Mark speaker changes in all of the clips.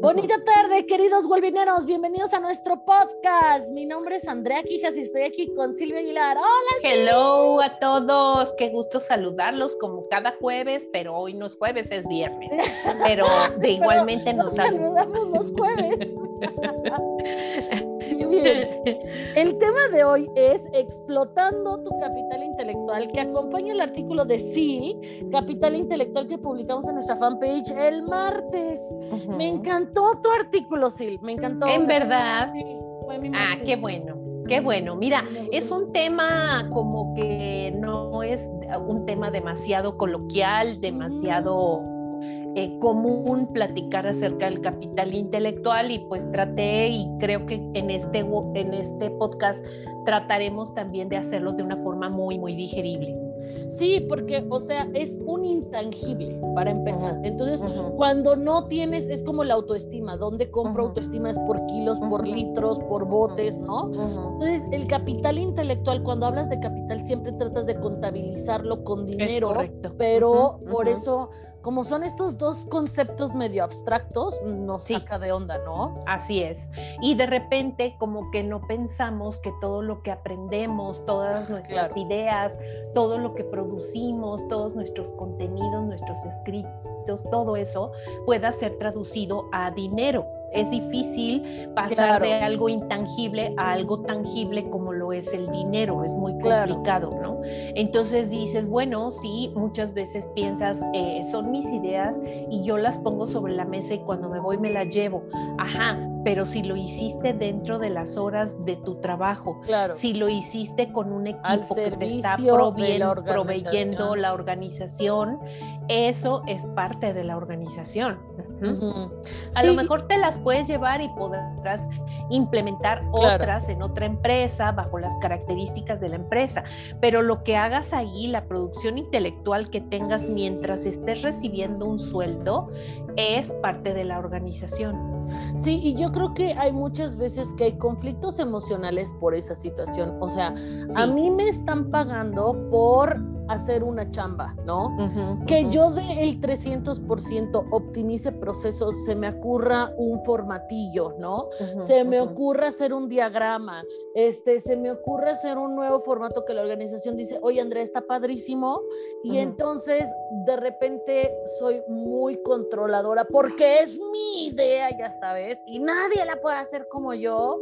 Speaker 1: Bonita tarde, queridos golvineros. Bienvenidos a nuestro podcast. Mi nombre es Andrea Quijas y estoy aquí con Silvia Aguilar. Hola.
Speaker 2: Hello a todos. Qué gusto saludarlos como cada jueves, pero hoy no es jueves, es viernes. Pero de igualmente nos,
Speaker 1: saludamos los jueves. Bien. El tema de hoy es explotando tu capital intelectual, que acompaña el artículo de SIL, Capital Intelectual, que publicamos en nuestra fanpage el martes. Me encantó tu artículo, Sil, me encantó.
Speaker 2: En verdad. ah, qué bueno. Qué bueno. Mira, es un tema como que no es un tema demasiado coloquial, demasiado eh, común platicar acerca del capital intelectual y pues traté y creo que en este, en este podcast trataremos también de hacerlo de una forma muy, muy digerible.
Speaker 1: Sí, porque, o sea, es un intangible para empezar. Entonces, cuando no tienes, es como la autoestima. ¿Dónde compro autoestima? Es por kilos, por litros, por botes, ¿no? Entonces, el capital intelectual, cuando hablas de capital, siempre tratas de contabilizarlo con dinero. Pero por eso como son estos dos conceptos medio abstractos, nos saca de onda, ¿no?
Speaker 2: Así es. Y de repente como que no pensamos que todo lo que aprendemos, todas nuestras ideas, todo lo que producimos, todos nuestros contenidos, nuestros escritos, todo eso pueda ser traducido a dinero. Es difícil pasar de algo intangible a algo tangible como lo es el dinero, es muy complicado, ¿no? Entonces dices, bueno, sí, muchas veces piensas, eh, son mis ideas y yo las pongo sobre la mesa y cuando me voy me las llevo. Ajá, pero si lo hiciste dentro de las horas de tu trabajo, claro. si lo hiciste con un equipo que te está proveyendo la organización, eso es parte de la organización. A lo mejor te las puedes llevar y podrás implementar otras en otra empresa bajo las características de la empresa, pero lo que hagas ahí, la producción intelectual que tengas mientras estés recibiendo un sueldo, es parte de la organización.
Speaker 1: Sí, y yo creo que hay muchas veces que hay conflictos emocionales por esa situación. O sea, a mí me están pagando por hacer una chamba, ¿no? que yo de el 300% optimice procesos, se me ocurra un formatillo, ¿no? se me ocurra hacer un diagrama, este, se me ocurre hacer un nuevo formato que la organización dice, oye Andrea, está padrísimo, y entonces de repente soy muy controladora porque es mi idea, ya sabes, y nadie la puede hacer como yo.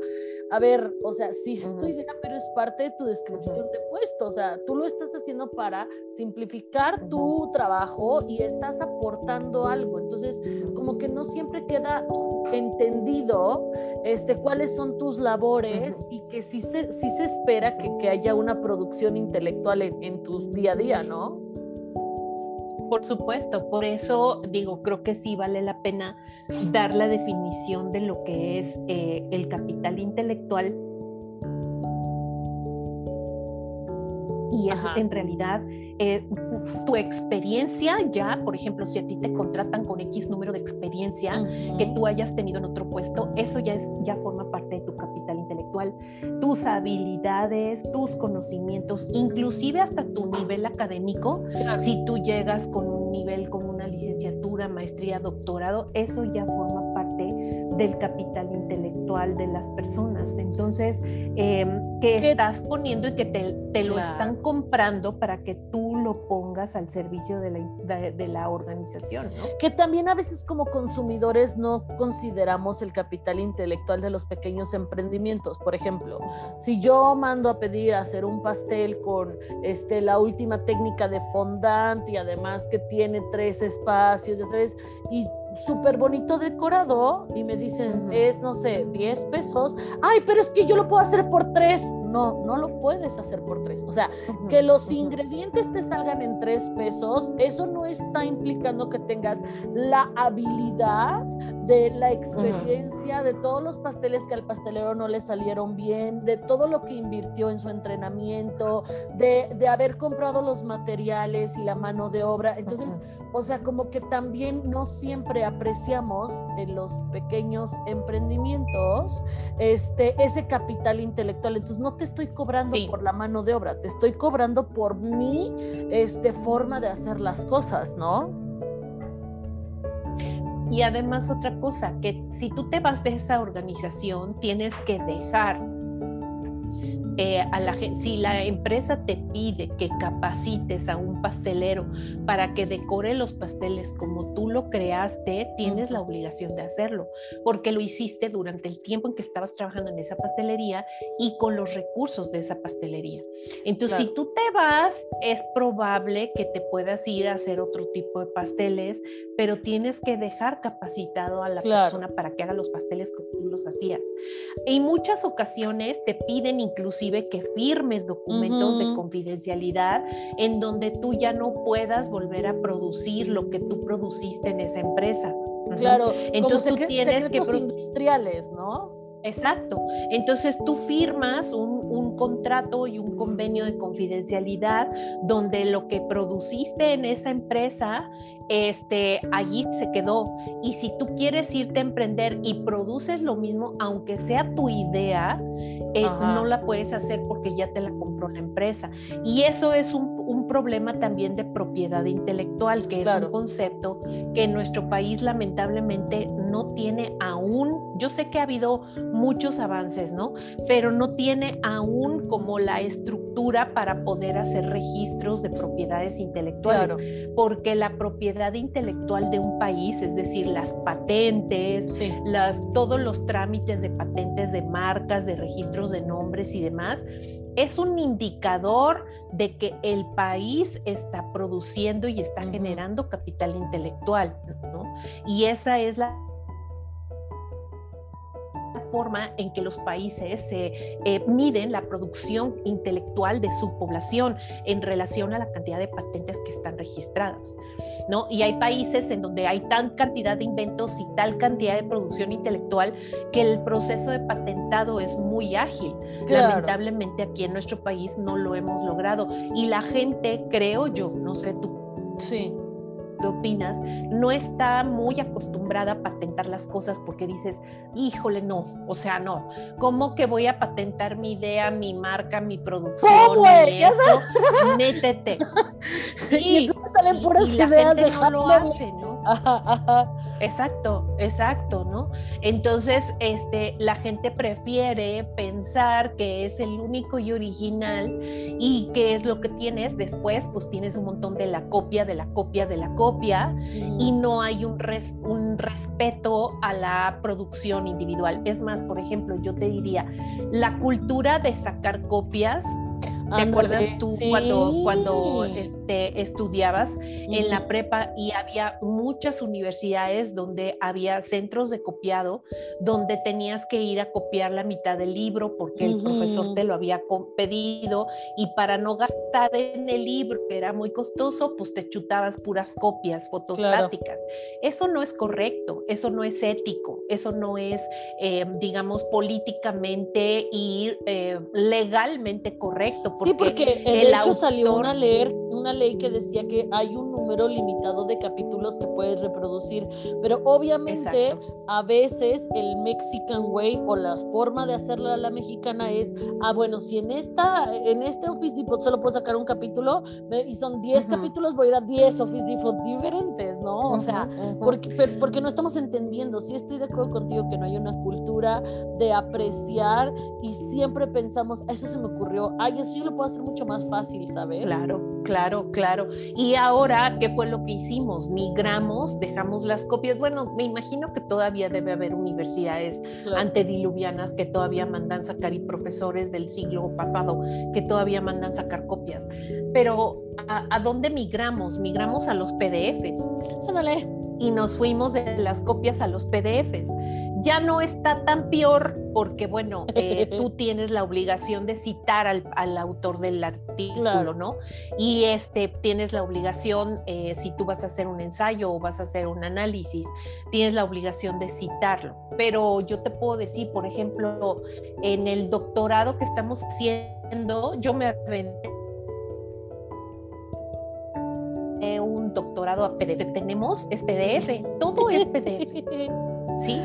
Speaker 1: A ver, o sea, sí es tu idea, pero es parte de tu descripción de puesto, o sea, tú lo estás haciendo para simplificar tu trabajo y estás aportando algo, entonces como que no siempre queda entendido este, cuáles son tus labores y que sí se, sí se espera que, que haya una producción intelectual en, en tu día a día, ¿no?
Speaker 2: Por supuesto, por eso digo, creo que sí vale la pena dar la definición de lo que es eh, el capital intelectual. Y es en realidad eh, tu experiencia ya, por ejemplo, si a ti te contratan con X número de experiencia que tú hayas tenido en otro puesto, eso ya, es, ya forma parte de tu capital intelectual. Tus habilidades, tus conocimientos, inclusive hasta tu nivel académico, si tú llegas con un nivel, con una licenciatura, maestría, doctorado, eso ya forma parte del capital intelectual de las personas. Entonces, eh, que estás poniendo y que te, lo están comprando para que tú lo pongas al servicio de la, de, la organización.
Speaker 1: Que también a veces como consumidores no consideramos el capital intelectual de los pequeños emprendimientos. Por ejemplo, si yo mando a pedir hacer un pastel con este, la última técnica de fondant y además que tiene tres espacios, ya sabes, y súper bonito decorado y me dicen, es, no sé, 10 pesos. Ay, pero es que yo lo puedo hacer por tres. No, no lo puedes hacer por tres. O sea, que los ingredientes te salgan en tres pesos, eso no está implicando que tengas la habilidad de la experiencia, de todos los pasteles que al pastelero no le salieron bien, de todo lo que invirtió en su entrenamiento, de, de haber comprado los materiales y la mano de obra. Entonces, o sea, como que también no siempre apreciamos en los pequeños emprendimientos este, ese capital intelectual. Entonces no te estoy cobrando por la mano de obra, te estoy cobrando por mi este, forma de hacer las cosas, ¿no?
Speaker 2: Y además otra cosa, que si tú te vas de esa organización, tienes que dejar eh, a la, si la empresa te pide que capacites a un pastelero para que decore los pasteles como tú lo creaste, tienes la obligación de hacerlo, porque lo hiciste durante el tiempo en que estabas trabajando en esa pastelería y con los recursos de esa pastelería. Entonces, si tú te vas, es probable que te puedas ir a hacer otro tipo de pasteles, pero tienes que dejar capacitado a la persona para que haga los pasteles como tú los hacías. En muchas ocasiones te piden inclusive que firmes documentos de confidencialidad en donde tú ya no puedas volver a producir lo que tú produciste en esa empresa.
Speaker 1: Claro, entonces tú tienes que industriales, ¿no?
Speaker 2: Exacto. Entonces tú firmas un, un, contrato y un convenio de confidencialidad donde lo que produciste en esa empresa este, allí se quedó. Y si tú quieres irte a emprender y produces lo mismo, aunque sea tu idea, eh, no la puedes hacer porque ya te la compró la empresa. Y eso es un, problema también de propiedad intelectual, que es un concepto que en nuestro país lamentablemente no tiene aún, yo sé que ha habido muchos avances, ¿no? Pero no tiene aún como la estructura para poder hacer registros de propiedades intelectuales, porque la propiedad intelectual de un país, es decir, las patentes, las, todos los trámites de patentes de marcas, de registros de nombres y demás, es un indicador de que el país está produciendo y está generando capital intelectual. Y esa es la forma en que los países se eh, miden la producción intelectual de su población en relación a la cantidad de patentes que están registradas. ¿no? Y hay países en donde hay tan cantidad de inventos y tal cantidad de producción intelectual que el proceso de patentado es muy ágil. Lamentablemente aquí en nuestro país no lo hemos logrado. Y la gente, creo yo, no sé tú. Sí ¿qué opinas? No está muy acostumbrada a patentar las cosas porque dices, híjole, no, o sea, no, ¿cómo que voy a patentar mi idea, mi marca, mi producción? Mi esto? Métete.
Speaker 1: y, salen puras ideas de
Speaker 2: no lo hace, ¿no? Exacto, exacto, ¿no? Entonces, este, la gente prefiere pensar que es el único y original y que es lo que tienes después, pues tienes un montón de la copia, de la copia, de la copia y no hay un, un respeto a la producción individual. Es más, por ejemplo, yo te diría, la cultura de sacar copias ¿Te acuerdas tú cuando, cuando este, estudiabas en la prepa y había muchas universidades donde había centros de copiado, donde tenías que ir a copiar la mitad del libro porque el profesor te lo había pedido y para no gastar en el libro, que era muy costoso, pues te chutabas puras copias fotostáticas. Eso no es correcto, eso no es ético, eso no es, eh, digamos, políticamente y eh, legalmente correcto
Speaker 1: sí, porque de hecho salió una ley, una ley que decía que hay un número limitado de capítulos que puedes reproducir, pero obviamente a veces el Mexican way o la forma de hacerla a la mexicana es, ah, bueno, si en esta en este Office Depot solo puedo sacar un capítulo y son 10 capítulos, voy a ir a 10 Office Depot diferentes, ¿no? O sea, porque, porque no estamos entendiendo, sí estoy de acuerdo contigo que no hay una cultura de apreciar y siempre pensamos, eso se me ocurrió, ay, eso yo lo puedo hacer mucho más fácil, ¿sabes?
Speaker 2: Claro, claro, claro. Y ahora, ¿qué fue lo que hicimos? Migramos, dejamos las copias. Bueno, me imagino que todavía debe haber universidades antediluvianas que todavía mandan sacar y profesores del siglo pasado que todavía mandan sacar copias. Pero, ¿a, dónde migramos? Migramos a los PDFs.
Speaker 1: Ándale.
Speaker 2: Y nos fuimos de las copias a los PDFs ya no está tan peor porque, bueno, eh, tú tienes la obligación de citar al, autor del artículo, ¿no? Y este, tienes la obligación, eh, si tú vas a hacer un ensayo o vas a hacer un análisis, tienes la obligación de citarlo. Pero yo te puedo decir, por ejemplo, en el doctorado que estamos haciendo, yo me aventé un doctorado a PDF. Tenemos, es PDF, todo es PDF. ¿sí?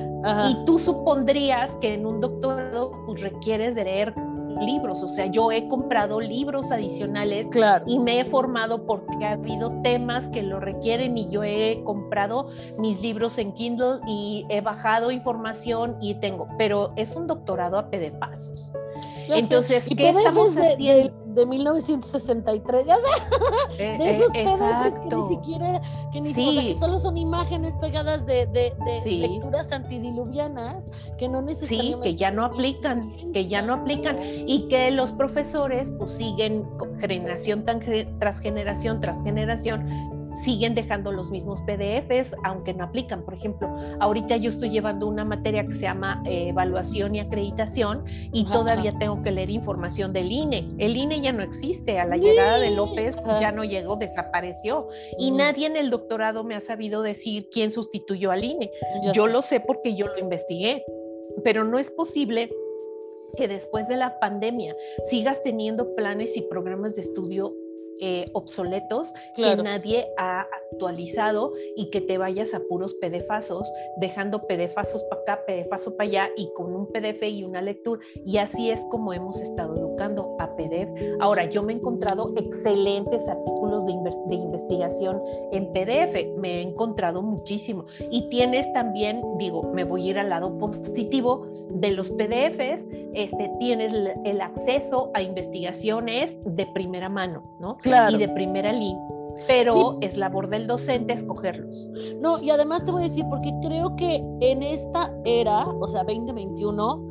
Speaker 2: Y tú supondrías que en un doctorado pues, requieres de leer libros, o sea, yo he comprado libros adicionales
Speaker 1: claro.
Speaker 2: y me he formado porque ha habido temas que lo requieren y yo he comprado mis libros en Kindle y he bajado información y tengo, pero es un doctorado a pedefazos. Entonces, ¿qué estamos haciendo?
Speaker 1: De 1963, ya sé, eh, de esos eh, que ni siquiera, que ni que solo son imágenes pegadas de, de, lecturas antidiluvianas que no necesariamente...
Speaker 2: Sí, que ya no aplican, que ya no aplican y que los profesores pues siguen generación tras generación tras generación siguen dejando los mismos PDFs, aunque no aplican. Por ejemplo, ahorita yo estoy llevando una materia que se llama eh, evaluación y acreditación y todavía tengo que leer información del INE. El INE ya no existe, a la llegada de López ya no llegó, desapareció. Y nadie en el doctorado me ha sabido decir quién sustituyó al INE. Yo lo sé porque yo lo investigué, pero no es posible que después de la pandemia sigas teniendo planes y programas de estudio eh, obsoletos que nadie ha actualizado y que te vayas a puros pedefazos, dejando pedefazos para acá, pedefazo para allá y con un PDF y una lectura. Y así es como hemos estado educando a PDF. Ahora, yo me he encontrado excelentes artículos de, de investigación en PDF, me he encontrado muchísimo. Y tienes también, digo, me voy a ir al lado positivo de los PDFs, este, tienes el acceso a investigaciones de primera mano, ¿no? y de primera línea. Pero es labor del docente escogerlos.
Speaker 1: No, y además te voy a decir, porque creo que en esta era, o sea, 2021,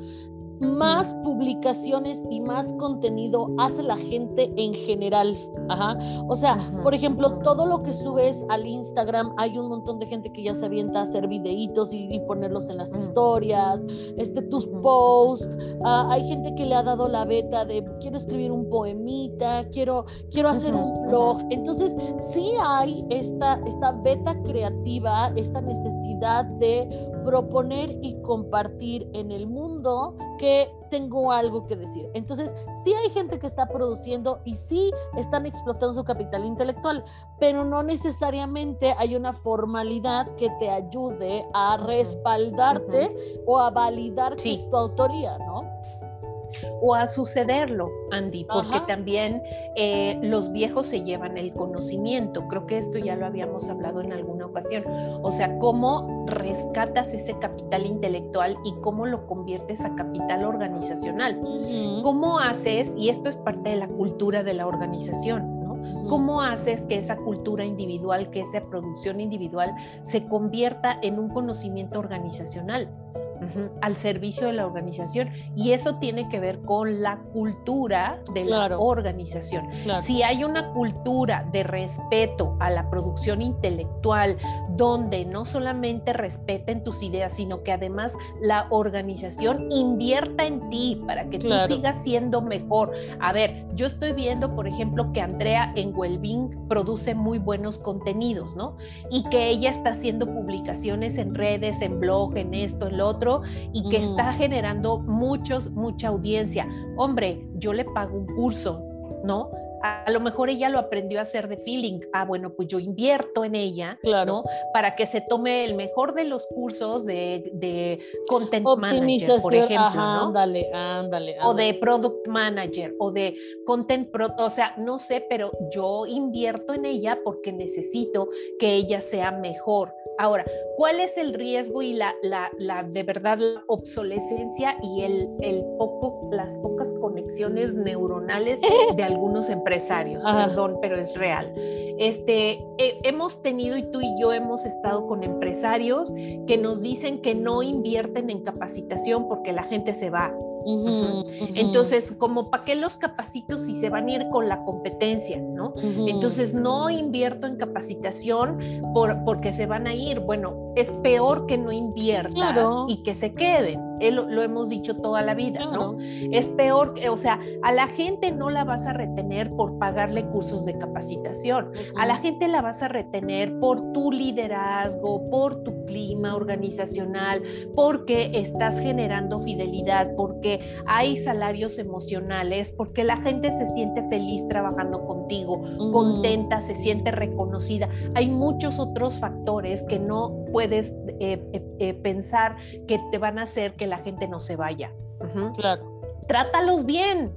Speaker 1: más publicaciones y más contenido hace la gente en general. Ajá. O sea, por ejemplo, todo lo que subes al Instagram, hay un montón de gente que ya se avienta a hacer videitos y, ponerlos en las historias, este, tus posts. Ah, hay gente que le ha dado la beta de quiero escribir un poemita, quiero, quiero hacer un blog. Entonces, sí hay esta, esta beta creativa, esta necesidad de proponer y compartir en el mundo que tengo algo que decir. Entonces, sí hay gente que está produciendo y sí están explotando su capital intelectual, pero no necesariamente hay una formalidad que te ayude a respaldarte o a validar que es tu autoría, ¿no?
Speaker 2: O a sucederlo, Andy, porque también eh, los viejos se llevan el conocimiento. Creo que esto ya lo habíamos hablado en alguna ocasión. O sea, cómo rescatas ese capital intelectual y cómo lo conviertes a capital organizacional. ¿Cómo haces, y esto es parte de la cultura de la organización, ¿Cómo haces que esa cultura individual, que esa producción individual se convierta en un conocimiento organizacional? Al servicio de la organización y eso tiene que ver con la cultura de la organización. Si hay una cultura de respeto a la producción intelectual donde no solamente respeten tus ideas, sino que además la organización invierta en ti para que tú sigas siendo mejor. A ver, yo estoy viendo, por ejemplo, que Andrea en Wellbeing produce muy buenos contenidos, ¿no? Y que ella está haciendo publicaciones en redes, en blog, en esto, en lo otro y que está generando muchos, mucha audiencia. Hombre, yo le pago un curso, ¿no? a lo mejor ella lo aprendió a hacer de feeling. Ah, bueno, pues yo invierto en ella, claro. Para que se tome el mejor de los cursos de, de content manager, por ejemplo, ¿no?
Speaker 1: Ándale, ándale,
Speaker 2: O de product manager, o de content pro, o sea, no sé, pero yo invierto en ella porque necesito que ella sea mejor. Ahora, ¿cuál es el riesgo y la, la, la de verdad la obsolescencia y el, el poco, las pocas conexiones neuronales de algunos empresarios? Perdón, pero es real. Este, hemos tenido y tú y yo hemos estado con empresarios que nos dicen que no invierten en capacitación porque la gente se va. Entonces, como para qué los capacito si se van a ir con la competencia, ¿no? Entonces, no invierto en capacitación por, porque se van a ir. Bueno, es peor que no inviertas y que se queden. Lo, lo, hemos dicho toda la vida, ¿no? Es peor, o sea, a la gente no la vas a retener por pagarle cursos de capacitación. A la gente la vas a retener por tu liderazgo, por tu clima organizacional, porque estás generando fidelidad, porque hay salarios emocionales, porque la gente se siente feliz trabajando contigo, contenta, se siente reconocida. Hay muchos otros factores que no puedes eh, eh, eh, pensar que te van a hacer que la gente no se vaya.
Speaker 1: Claro.
Speaker 2: trátalos bien,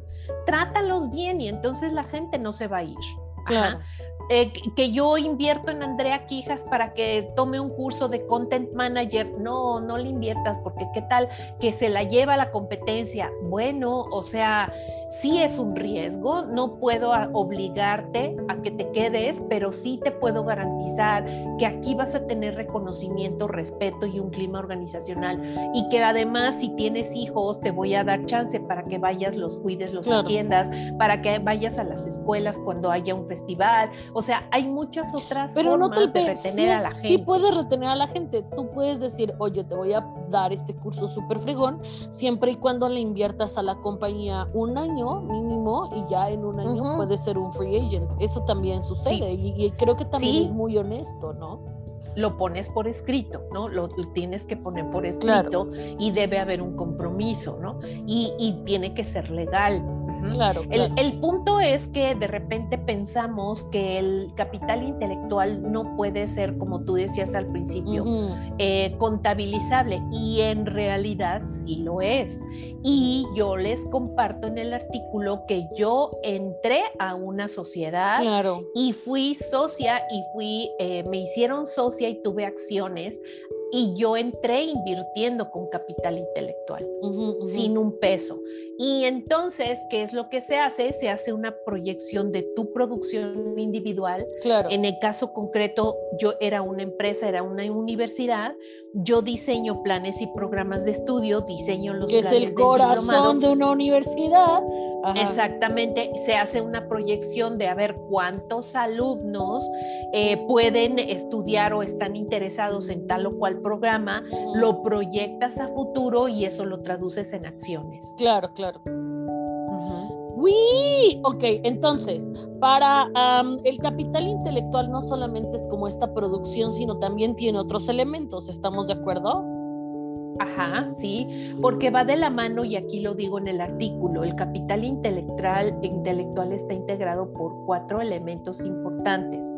Speaker 2: trátalos bien y entonces la gente no se va a ir.
Speaker 1: Claro.
Speaker 2: Eh, que yo invierto en Andrea Quijas para que tome un curso de content manager. No, no le inviertas porque qué tal que se la lleva la competencia. Bueno, o sea, sí es un riesgo, no puedo obligarte a que te quedes, pero sí te puedo garantizar que aquí vas a tener reconocimiento, respeto y un clima organizacional y que además si tienes hijos te voy a dar chance para que vayas, los cuides, los atiendas, para que vayas a las escuelas cuando haya un festival o sea, hay muchas otras
Speaker 1: Pero
Speaker 2: formas
Speaker 1: no
Speaker 2: de retener a la gente.
Speaker 1: Sí puedes retener a la gente. Tú puedes decir, oye, te voy a dar este curso súper fregón, siempre y cuando le inviertas a la compañía un año mínimo y ya en un año puedes ser un free agent. Eso también sucede y, creo que también es muy honesto, ¿no?
Speaker 2: lo pones por escrito, ¿no? Lo, tienes que poner por escrito y debe haber un compromiso, ¿no? Y, y tiene que ser legal.
Speaker 1: Claro,
Speaker 2: El, punto es que de repente pensamos que el capital intelectual no puede ser, como tú decías al principio, eh, contabilizable y en realidad sí lo es. Y yo les comparto en el artículo que yo entré a una sociedad y fui socia y fui, eh, me hicieron socia y tuve acciones y yo entré invirtiendo con capital intelectual, sin un peso. Y entonces, ¿qué es lo que se hace? Se hace una proyección de tu producción individual.
Speaker 1: Claro.
Speaker 2: En el caso concreto, yo era una empresa, era una universidad. Yo diseño planes y programas de estudio, diseño los
Speaker 1: que
Speaker 2: es
Speaker 1: el corazón de una universidad.
Speaker 2: Exactamente. Se hace una proyección de a ver cuántos alumnos eh, pueden estudiar o están interesados en tal o cual programa. Lo proyectas a futuro y eso lo traduces en acciones.
Speaker 1: Claro, claro claro. Ok, entonces, para el capital intelectual no solamente es como esta producción, sino también tiene otros elementos, ¿estamos de acuerdo?
Speaker 2: Ajá, sí, porque va de la mano, y aquí lo digo en el artículo, el capital intelectual, intelectual está integrado por cuatro elementos importantes.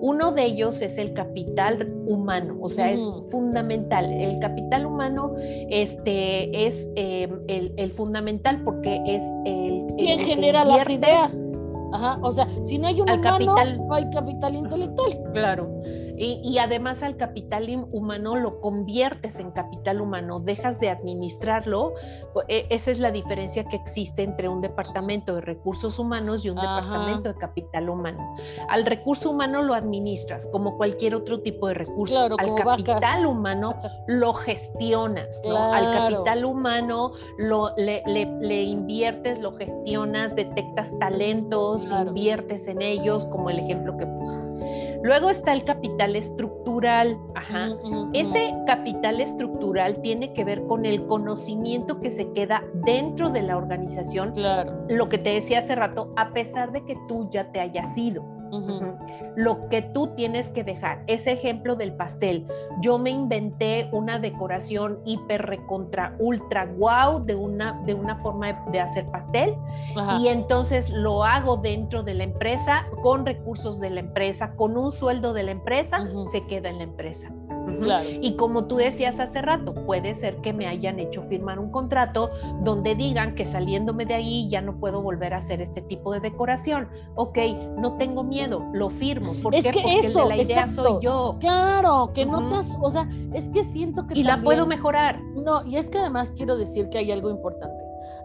Speaker 2: Uno de ellos es el capital humano, o sea, es fundamental. El capital humano este, es em, el, fundamental porque es el...
Speaker 1: ¿Quién genera las ideas? Ajá, o sea, si no hay un humano, no hay capital intelectual.
Speaker 2: Claro. Y, además al capital humano lo conviertes en capital humano, dejas de administrarlo. E, esa es la diferencia que existe entre un departamento de recursos humanos y un departamento de capital humano. Al recurso humano lo administras como cualquier otro tipo de recurso. al capital humano lo gestionas. Al capital humano lo, le, inviertes, lo gestionas, detectas talentos, inviertes en ellos, como el ejemplo que puse. Luego está el capital estructural. Ajá. Ese capital estructural tiene que ver con el conocimiento que se queda dentro de la organización.
Speaker 1: Claro.
Speaker 2: Lo que te decía hace rato, a pesar de que tú ya te hayas ido lo que tú tienes que dejar. Ese ejemplo del pastel, yo me inventé una decoración hiper recontra ultra wow de una, de una forma de, hacer pastel y entonces lo hago dentro de la empresa con recursos de la empresa, con un sueldo de la empresa, se queda en la empresa. Y como tú decías hace rato, puede ser que me hayan hecho firmar un contrato donde digan que saliéndome de ahí ya no puedo volver a hacer este tipo de decoración. Ok, no tengo miedo, lo firmo. ¿Por
Speaker 1: es
Speaker 2: qué?
Speaker 1: que
Speaker 2: Porque
Speaker 1: eso,
Speaker 2: la idea soy yo.
Speaker 1: Claro, que no te o sea, es que siento que.
Speaker 2: Y la puedo mejorar.
Speaker 1: No, y es que además quiero decir que hay algo importante.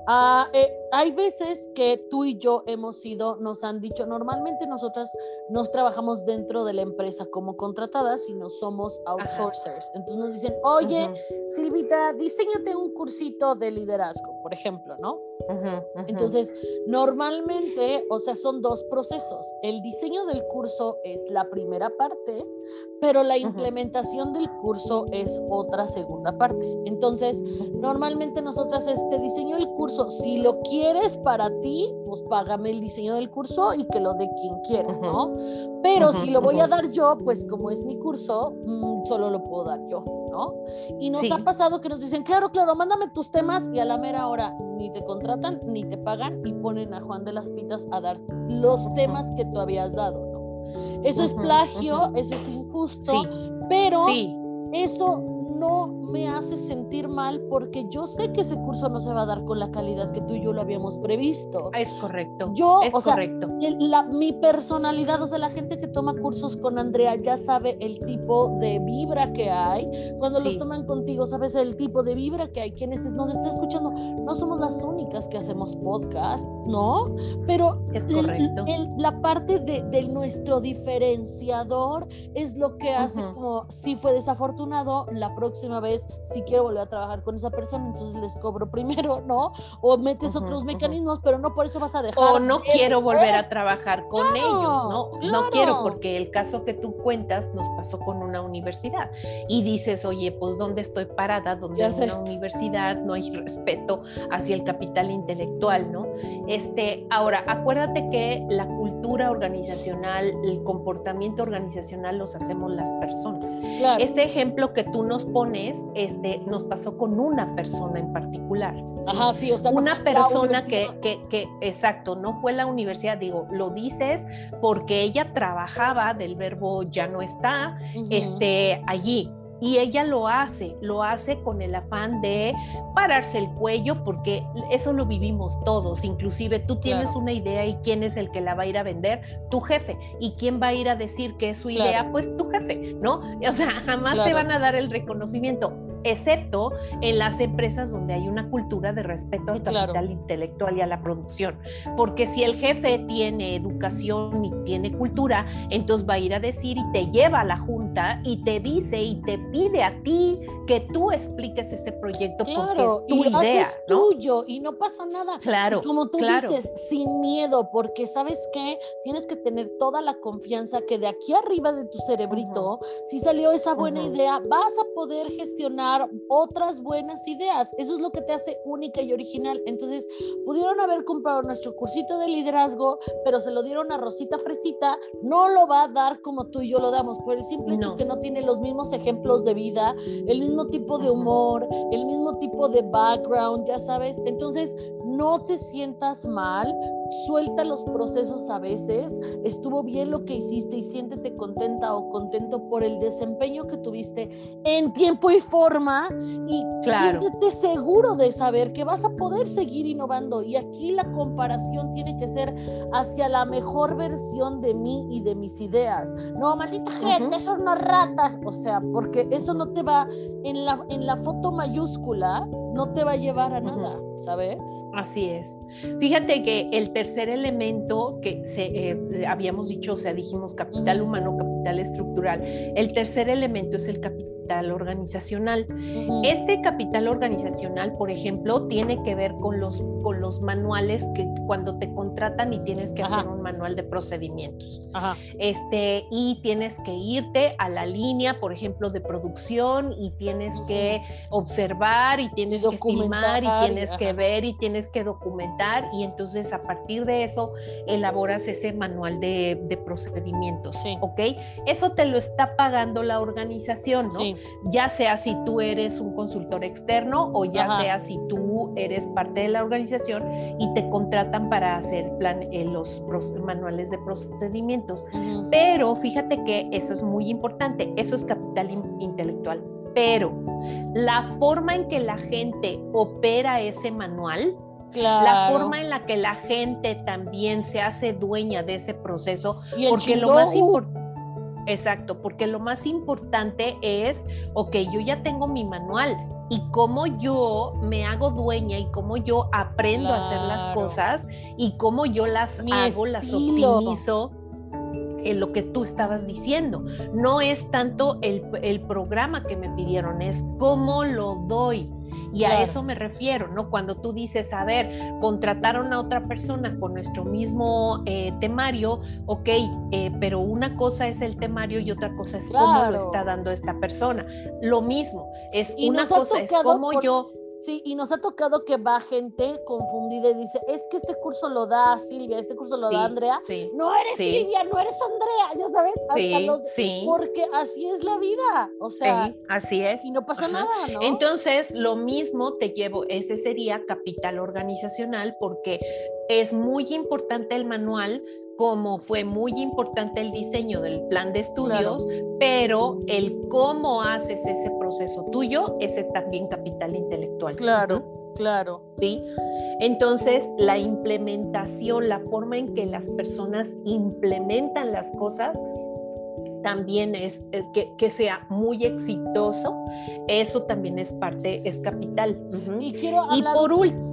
Speaker 1: Ah, eh, hay veces que tú y yo hemos sido, nos han dicho, normalmente nosotras no trabajamos dentro de la empresa como contratadas, sino somos outsourcers. Entonces nos dicen, oye, Silvita, diseñate un cursito de liderazgo, por ejemplo, ¿no? Entonces, normalmente, o sea, son dos procesos. El diseño del curso es la primera parte, pero la implementación del curso es otra segunda parte. Entonces, normalmente nosotras este diseño el curso, si lo quieres, quieres para ti, pues págame el diseño del curso y que lo dé quien quiera, ¿no? Pero si lo voy a dar yo, pues como es mi curso, mm, solo lo puedo dar yo, ¿no? Y nos ha pasado que nos dicen, claro, claro, mándame tus temas y a la mera hora ni te contratan ni te pagan y ponen a Juan de las Pitas a dar los temas que tú habías dado, ¿no? Eso es plagio, eso es injusto, pero eso no me hace sentir mal porque yo sé que ese curso no se va a dar con la calidad que tú y yo lo habíamos previsto.
Speaker 2: Es correcto.
Speaker 1: Yo,
Speaker 2: es
Speaker 1: o sea,
Speaker 2: correcto.
Speaker 1: la, mi personalidad, o sea, la gente que toma cursos con Andrea ya sabe el tipo de vibra que hay. Cuando los toman contigo, sabes el tipo de vibra que hay. Quienes nos está escuchando, no somos las únicas que hacemos podcast, ¿no? Pero
Speaker 2: es correcto.
Speaker 1: la parte de, de, nuestro diferenciador es lo que hace como si fue desafortunado, la próxima vez, si quiero volver a trabajar con esa persona, entonces les cobro primero, ¿no? O metes otros mecanismos, pero no por eso vas a dejar.
Speaker 2: O no quiero volver a trabajar con ellos, ¿no? No quiero, porque el caso que tú cuentas nos pasó con una universidad y dices, oye, pues ¿dónde estoy parada? Donde hay una universidad, no hay respeto hacia el capital intelectual, ¿no? Este, ahora, acuérdate que la cultura organizacional, el comportamiento organizacional los hacemos las personas. Este ejemplo que tú nos pones, este, nos pasó con una persona en particular.
Speaker 1: Ajá, sí, o sea,
Speaker 2: una persona que, que, que, exacto, no fue la universidad, digo, lo dices porque ella trabajaba del verbo ya no está, este, allí y ella lo hace, lo hace con el afán de pararse el cuello, porque eso lo vivimos todos, inclusive tú tienes una idea y quién es el que la va a ir a vender, tu jefe, y quién va a ir a decir que es su idea, pues tu jefe, ¿no? O sea, jamás te van a dar el reconocimiento excepto en las empresas donde hay una cultura de respeto al capital intelectual y a la producción. Porque si el jefe tiene educación y tiene cultura, entonces va a ir a decir y te lleva a la junta y te dice y te pide a ti que tú expliques ese proyecto porque es tu
Speaker 1: y
Speaker 2: idea.
Speaker 1: Haces tuyo y no pasa nada.
Speaker 2: Claro.
Speaker 1: como tú dices, sin miedo, porque sabes que tienes que tener toda la confianza que de aquí arriba de tu cerebrito, si salió esa buena idea, vas a poder gestionar otras buenas ideas. Eso es lo que te hace única y original. Entonces, pudieron haber comprado nuestro cursito de liderazgo, pero se lo dieron a Rosita Fresita. No lo va a dar como tú y yo lo damos, por el simple hecho que no tiene los mismos ejemplos de vida, el mismo tipo de humor, el mismo tipo de background, ya sabes. Entonces, no te sientas mal, suelta los procesos a veces, estuvo bien lo que hiciste y siéntete contenta o contento por el desempeño que tuviste en tiempo y forma y siéntete seguro de saber que vas a poder seguir innovando. Y aquí la comparación tiene que ser hacia la mejor versión de mí y de mis ideas. No, maldita gente, son no ratas, o sea, porque eso no te va en la, en la foto mayúscula, no te va a llevar a nada. ¿Sabes?
Speaker 2: Así es. Fíjate que el tercer elemento que se, eh, habíamos dicho, o sea, dijimos capital humano, capital estructural, el tercer elemento es el capital organizacional. Este capital organizacional, por ejemplo, tiene que ver con los, con los manuales que cuando te contratan y tienes que hacer un manual de procedimientos. Este, y tienes que irte a la línea, por ejemplo, de producción y tienes que observar y tienes que filmar y tienes que ver y tienes que documentar y entonces a partir de eso elaboras ese manual de, de procedimientos, ¿ok? Eso te lo está pagando la organización, ¿no? Ya sea si tú eres un consultor externo o ya sea si tú eres parte de la organización y te contratan para hacer plan, eh, los manuales de procedimientos. Pero fíjate que eso es muy importante, eso es capital intelectual. Pero la forma en que la gente opera ese manual, la forma en la que la gente también se hace dueña de ese proceso, porque lo más importante Exacto, porque lo más importante es, ok, yo ya tengo mi manual y cómo yo me hago dueña y cómo yo aprendo a hacer las cosas y cómo yo las hago, las optimizo en lo que tú estabas diciendo. No es tanto el, el programa que me pidieron, es cómo lo doy y a eso me refiero, ¿no? Cuando tú dices, a ver, contrataron a otra persona con nuestro mismo eh, temario, ok, eh, pero una cosa es el temario y otra cosa es cómo lo está dando esta persona. Lo mismo, es una cosa es cómo yo
Speaker 1: Sí, y nos ha tocado que va gente confundida y dice, es que este curso lo da Silvia, este curso lo da Andrea.
Speaker 2: Sí,
Speaker 1: no eres Silvia, no eres Andrea, ya sabes.
Speaker 2: Sí, sí.
Speaker 1: Porque así es la vida, o sea.
Speaker 2: así es.
Speaker 1: Y no pasa nada, ¿no?
Speaker 2: Entonces, lo mismo te llevo, ese sería capital organizacional porque es muy importante el manual como fue muy importante el diseño del plan de estudios, pero el cómo haces ese proceso tuyo, ese es también capital intelectual.
Speaker 1: Claro, claro.
Speaker 2: ¿Sí? Entonces, la implementación, la forma en que las personas implementan las cosas, también es, que, sea muy exitoso, eso también es parte, es capital.
Speaker 1: Y quiero Y por último,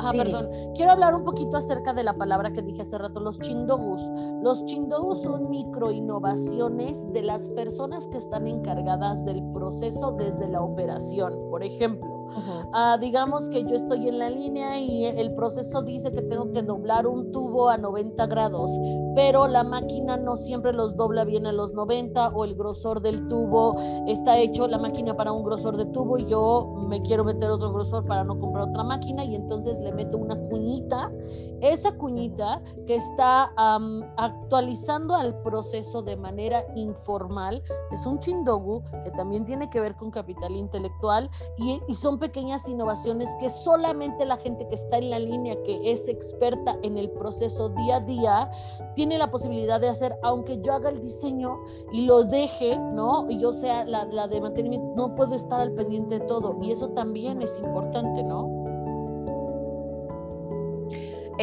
Speaker 1: Ajá, perdón. Quiero hablar un poquito acerca de la palabra que dije hace rato, los chindogus. Los chindogus son micro innovaciones de las personas que están encargadas del proceso desde la operación. Por ejemplo, Ah, digamos que yo estoy en la línea y el proceso dice que tengo que doblar un tubo a 90 grados, pero la máquina no siempre los dobla bien a los 90 o el grosor del tubo está hecho la máquina para un grosor de tubo y yo me quiero meter otro grosor para no comprar otra máquina y entonces le meto una cuñita. Esa cuñita que está actualizando al proceso de manera informal es un chindogu que también tiene que ver con capital intelectual y, y son pequeñas innovaciones que solamente la gente que está en la línea, que es experta en el proceso día a día, tiene la posibilidad de hacer, aunque yo haga el diseño y lo deje, ¿no? Y yo sea la, la de mantenimiento, no puedo estar al pendiente de todo. Y eso también es importante, ¿no?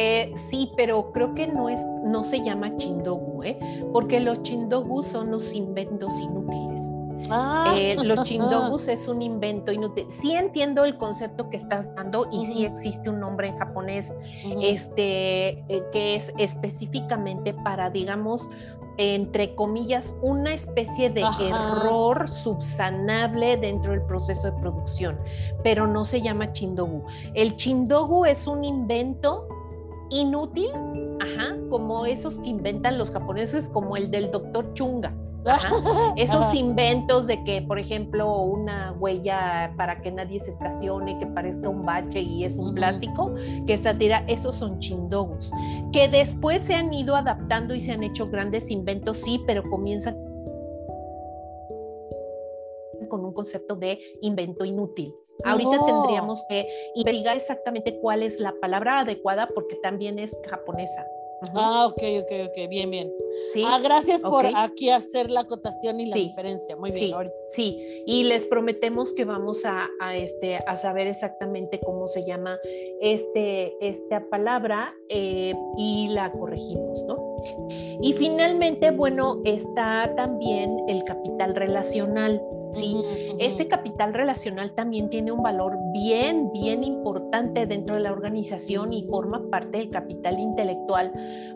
Speaker 2: Eh, sí, pero creo que no es, no se llama chindogu, ¿eh? porque los chindogu son los inventos inútiles. Ah. Eh, los chindogus es un invento inútil. Sí entiendo el concepto que estás dando y sí existe un nombre en japonés este, eh, que es específicamente para, digamos, entre comillas, una especie de error subsanable dentro del proceso de producción, pero no se llama chindogu. El chindogu es un invento inútil, ajá, como esos que inventan los japoneses, como el del doctor Chunga. Esos inventos de que, por ejemplo, una huella para que nadie se estacione, que parezca un bache y es un plástico, que está tira, esos son chindogos, que después se han ido adaptando y se han hecho grandes inventos, sí, pero comienzan con un concepto de invento inútil. Ahorita tendríamos que investigar exactamente cuál es la palabra adecuada porque también es japonesa.
Speaker 1: Ah, ok, ok, ok, bien, bien. ¿Sí? Ah, gracias por aquí hacer la acotación y la diferencia. Muy bien,
Speaker 2: sí, Sí, y les prometemos que vamos a, este, a saber exactamente cómo se llama este, esta palabra eh, y la corregimos, ¿no? Y finalmente, bueno, está también el capital relacional. ¿Sí? Este capital relacional también tiene un valor bien, bien importante dentro de la organización y forma parte del capital intelectual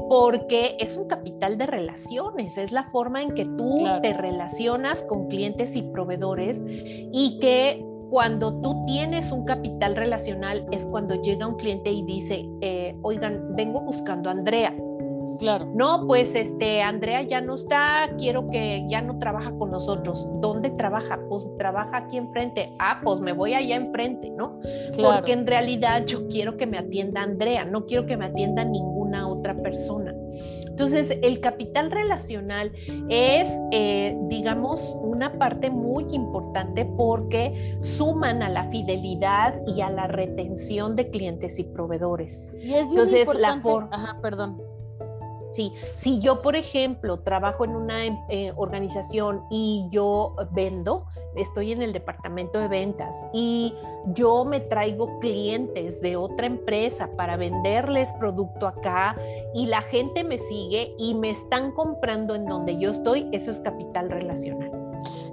Speaker 2: porque es un capital de relaciones, es la forma en que tú te relacionas con clientes y proveedores y que cuando tú tienes un capital relacional es cuando llega un cliente y dice, eh, oigan, vengo buscando a Andrea
Speaker 1: Claro.
Speaker 2: No, pues este, Andrea ya no está, quiero que ya no trabaja con nosotros. ¿Dónde trabaja? Pues trabaja aquí enfrente. Ah, pues me voy allá enfrente, ¿no? Porque en realidad yo quiero que me atienda Andrea, no quiero que me atienda ninguna otra persona. Entonces, el capital relacional es, eh, digamos, una parte muy importante porque suman a la fidelidad y a la retención de clientes y proveedores.
Speaker 1: Y es Entonces, la forma. Ajá, perdón
Speaker 2: Sí, si yo, por ejemplo, trabajo en una eh, organización y yo vendo, estoy en el departamento de ventas y yo me traigo clientes de otra empresa para venderles producto acá y la gente me sigue y me están comprando en donde yo estoy, eso es capital relacional.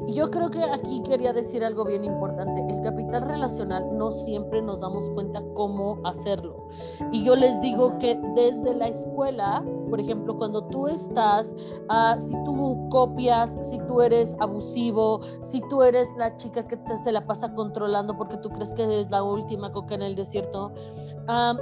Speaker 1: Yo creo que aquí quería decir algo bien importante. El capital relacional no siempre nos damos cuenta cómo hacerlo. Y yo les digo que desde la escuela, por ejemplo, cuando tú estás, ah, si tú copias, si tú eres abusivo, si tú eres la chica que se la pasa controlando porque tú crees que eres la última coca en el desierto,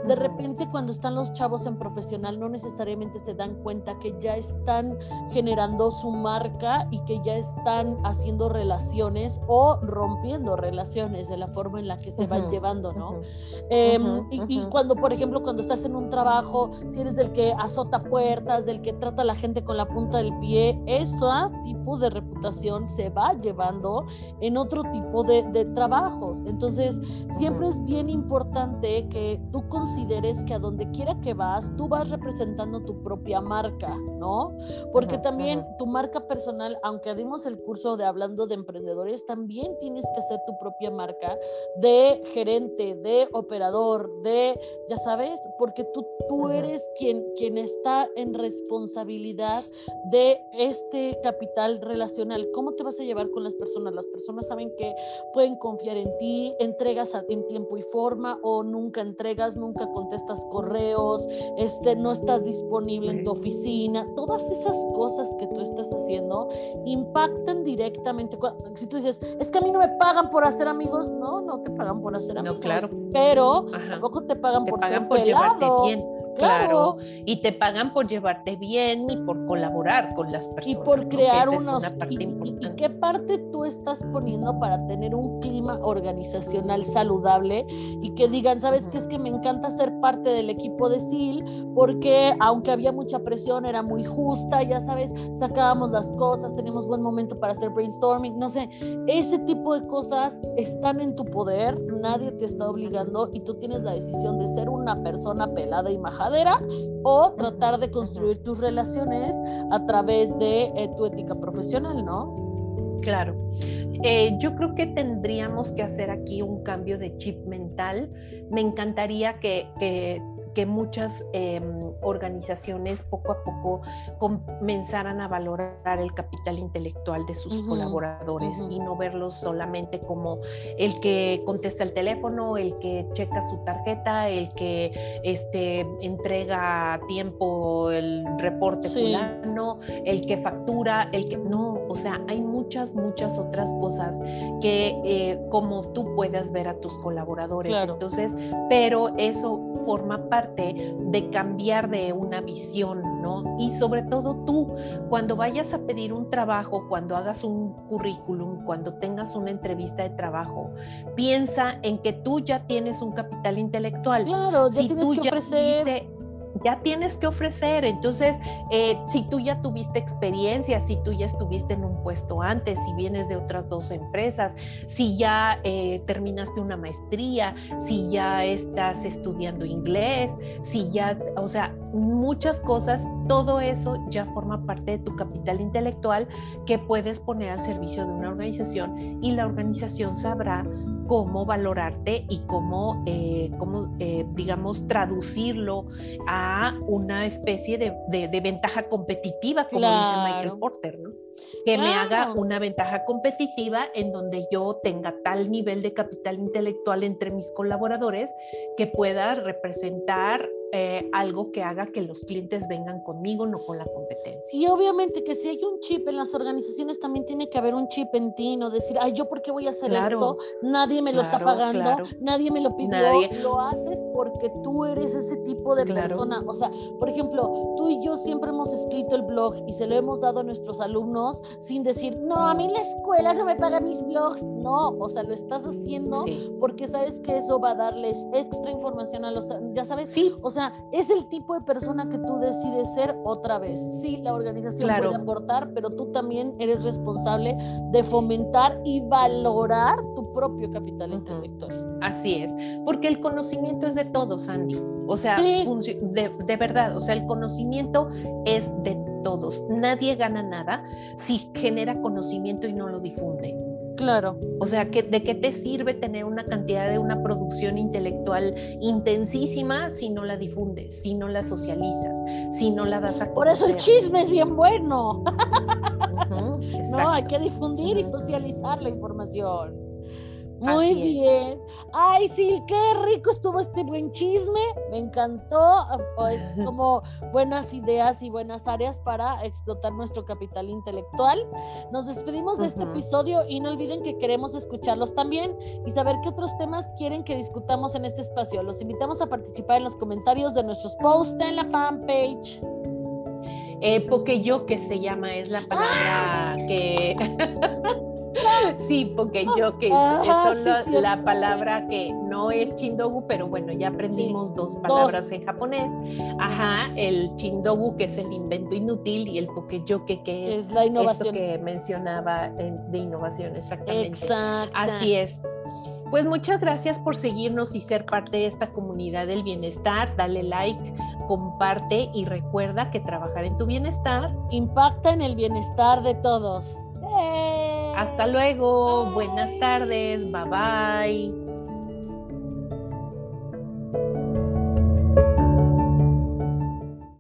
Speaker 1: de repente cuando están los chavos en profesional no necesariamente se dan cuenta que ya están generando su marca y que ya están haciendo relaciones o rompiendo relaciones de la forma en la que se van llevando, ¿no? Em, y, cuando, por ejemplo, cuando estás en un trabajo, si eres del que azota puertas, del que trata a la gente con la punta del pie, ese tipo de reputación se va llevando en otro tipo de, de trabajos. Entonces, siempre es bien importante que tú tú consideres que a donde quiera que vas, tú vas representando tu propia marca, ¿no? Porque también tu marca personal, aunque dimos el curso de hablando de emprendedores, también tienes que hacer tu propia marca de gerente, de operador, de, ya sabes, porque tú, tú eres quien, quien está en responsabilidad de este capital relacional. ¿Cómo te vas a llevar con las personas? Las personas saben que pueden confiar en ti, entregas en tiempo y forma o nunca entregas, nunca contestas correos, este, no estás disponible en tu oficina. Todas esas cosas que tú estás haciendo impactan directamente. Si tú dices, es que a mí no me pagan por hacer amigos, no, no te pagan por hacer amigos. No, claro. Pero tampoco te pagan por
Speaker 2: pagan
Speaker 1: por
Speaker 2: llevarte bien. Claro. Y te pagan por llevarte bien y por colaborar con las personas.
Speaker 1: Y por crear unos. y, qué parte tú estás poniendo para tener un clima organizacional saludable y que digan, ¿sabes qué? Es que me encanta ser parte del equipo de SIL porque aunque había mucha presión, era muy justa, ya sabes, sacábamos las cosas, teníamos buen momento para hacer brainstorming, no sé, ese tipo de cosas están en tu poder, nadie te está obligando y tú tienes la decisión de ser una persona pelada y majada o tratar de construir tus relaciones a través de eh, tu ética profesional, ¿no?
Speaker 2: Claro. Eh, yo creo que tendríamos que hacer aquí un cambio de chip mental. Me encantaría que, que que muchas em, organizaciones poco a poco comenzaran a valorar el capital intelectual de sus colaboradores y no verlos solamente como el que contesta el teléfono, el que checa su tarjeta, el que este, entrega a tiempo el reporte fulano, el que factura, el que no, o sea, hay muchas, muchas otras cosas que eh, como tú puedas ver a tus colaboradores. Entonces, pero eso forma parte de cambiar de una visión, ¿no? Y sobre todo tú, cuando vayas a pedir un trabajo, cuando hagas un currículum, cuando tengas una entrevista de trabajo, piensa en que tú ya tienes un capital intelectual.
Speaker 1: Claro, si tú ya ofrecer
Speaker 2: ya tienes que ofrecer. Entonces, eh, si tú ya tuviste experiencia, si tú ya estuviste en un puesto antes, si vienes de otras dos empresas, si ya eh, terminaste una maestría, si ya estás estudiando inglés, si ya, o sea, muchas cosas, todo eso ya forma parte de tu capital intelectual que puedes poner al servicio de una organización y la organización sabrá cómo valorarte y cómo, eh, cómo digamos, traducirlo a una especie de, ventaja competitiva, como dice Michael Porter, ¿no? Que me haga una ventaja competitiva en donde yo tenga tal nivel de capital intelectual entre mis colaboradores que pueda representar eh, algo que haga que los clientes vengan conmigo, no con la competencia.
Speaker 1: Y obviamente que si hay un chip en las organizaciones, también tiene que haber un chip en ti, no decir, ay, yo por qué voy a hacer esto, nadie me lo está pagando, nadie me lo pidió, lo haces porque tú eres ese tipo de persona. O sea, por ejemplo, tú y yo siempre hemos escrito el blog y se lo hemos dado a nuestros alumnos sin decir, no, a mí la escuela no me paga mis blogs. No, o sea, lo estás haciendo porque sabes que eso va a darles extra información a los, ya sabes,
Speaker 2: sí.
Speaker 1: o sea, sea, es el tipo de persona que tú decides ser otra vez. Sí, la organización puede aportar, pero tú también eres responsable de fomentar y valorar tu propio capital intelectual.
Speaker 2: Así es, porque el conocimiento es de todos, Andy. O sea, de, de verdad, o sea, el conocimiento es de todos. Nadie gana nada si genera conocimiento y no lo difunde.
Speaker 1: Claro.
Speaker 2: O sea, ¿de qué te sirve tener una cantidad de una producción intelectual intensísima si no la difundes, si no la socializas, si no la das a conocer?
Speaker 1: Por eso el chisme es bien bueno. no, hay que difundir y socializar la información. Muy bien. Ay, sí, qué rico estuvo este buen chisme. Me encantó. Es como buenas ideas y buenas áreas para explotar nuestro capital intelectual. Nos despedimos de este episodio y no olviden que queremos escucharlos también y saber qué otros temas quieren que discutamos en este espacio. Los invitamos a participar en los comentarios de nuestros posts en la fanpage.
Speaker 2: Eh, porque yo que se llama es la palabra que Sí, porque yo que es, la, palabra que no es chindogu, pero bueno, ya aprendimos dos palabras en japonés. Ajá, el chindogu que es el invento inútil y el pokeyoke que es,
Speaker 1: la innovación
Speaker 2: que mencionaba de innovación, exactamente. Así es. Pues muchas gracias por seguirnos y ser parte de esta comunidad del bienestar. Dale like, comparte y recuerda que trabajar en tu bienestar
Speaker 1: impacta en el bienestar de todos.
Speaker 2: Hasta luego, buenas tardes, bye bye.